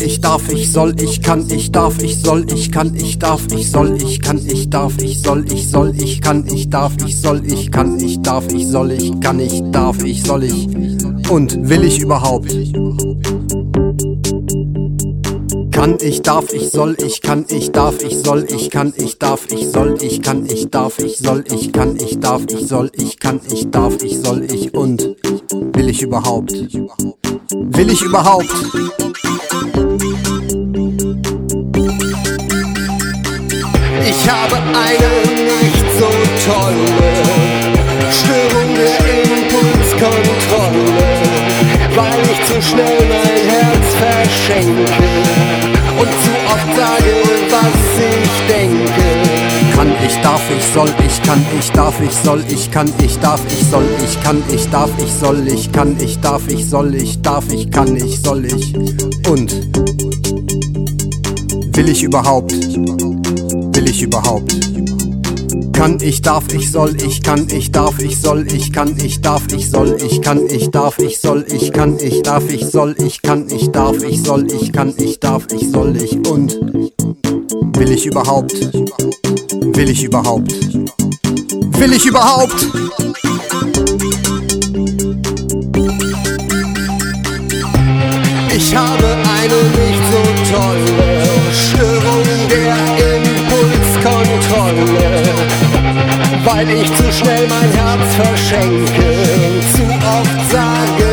ich darf, ich soll, ich kann, ich darf, ich soll, ich kann, ich darf, ich soll, ich kann, ich darf, ich soll, ich soll, ich kann, ich darf, ich soll, ich kann, ich darf, ich soll, ich kann, ich darf, ich soll, ich und will ich überhaupt? Kann, ich darf, ich soll, ich kann, ich darf, ich soll, ich kann, ich darf, ich soll, ich kann, ich darf, ich soll, ich kann, ich darf, ich soll, ich kann, ich darf, ich soll, ich und will ich überhaupt? Will ich überhaupt? Ich habe eine nicht so tolle Störung der Impulskontrolle, weil ich zu schnell mein Herz verschenke ich darf, ich soll, ich kann, ich darf, ich soll, ich kann, ich darf, ich soll, ich kann, ich darf, ich soll, ich kann, ich darf, ich soll, ich darf, ich kann, ich soll, ich und will ich überhaupt? Will ich überhaupt? Kann, ich darf, ich soll, ich kann, ich darf, ich soll, ich kann, ich darf, ich soll, ich kann, ich darf, ich soll, ich kann, ich darf, ich soll, ich kann, ich darf, ich soll, ich kann, ich darf, ich soll, ich und will ich überhaupt? Will ich überhaupt? Will ich überhaupt? Ich habe eine nicht so tolle Störung der Impulskontrolle, weil ich zu schnell mein Herz verschenke, zu oft sage,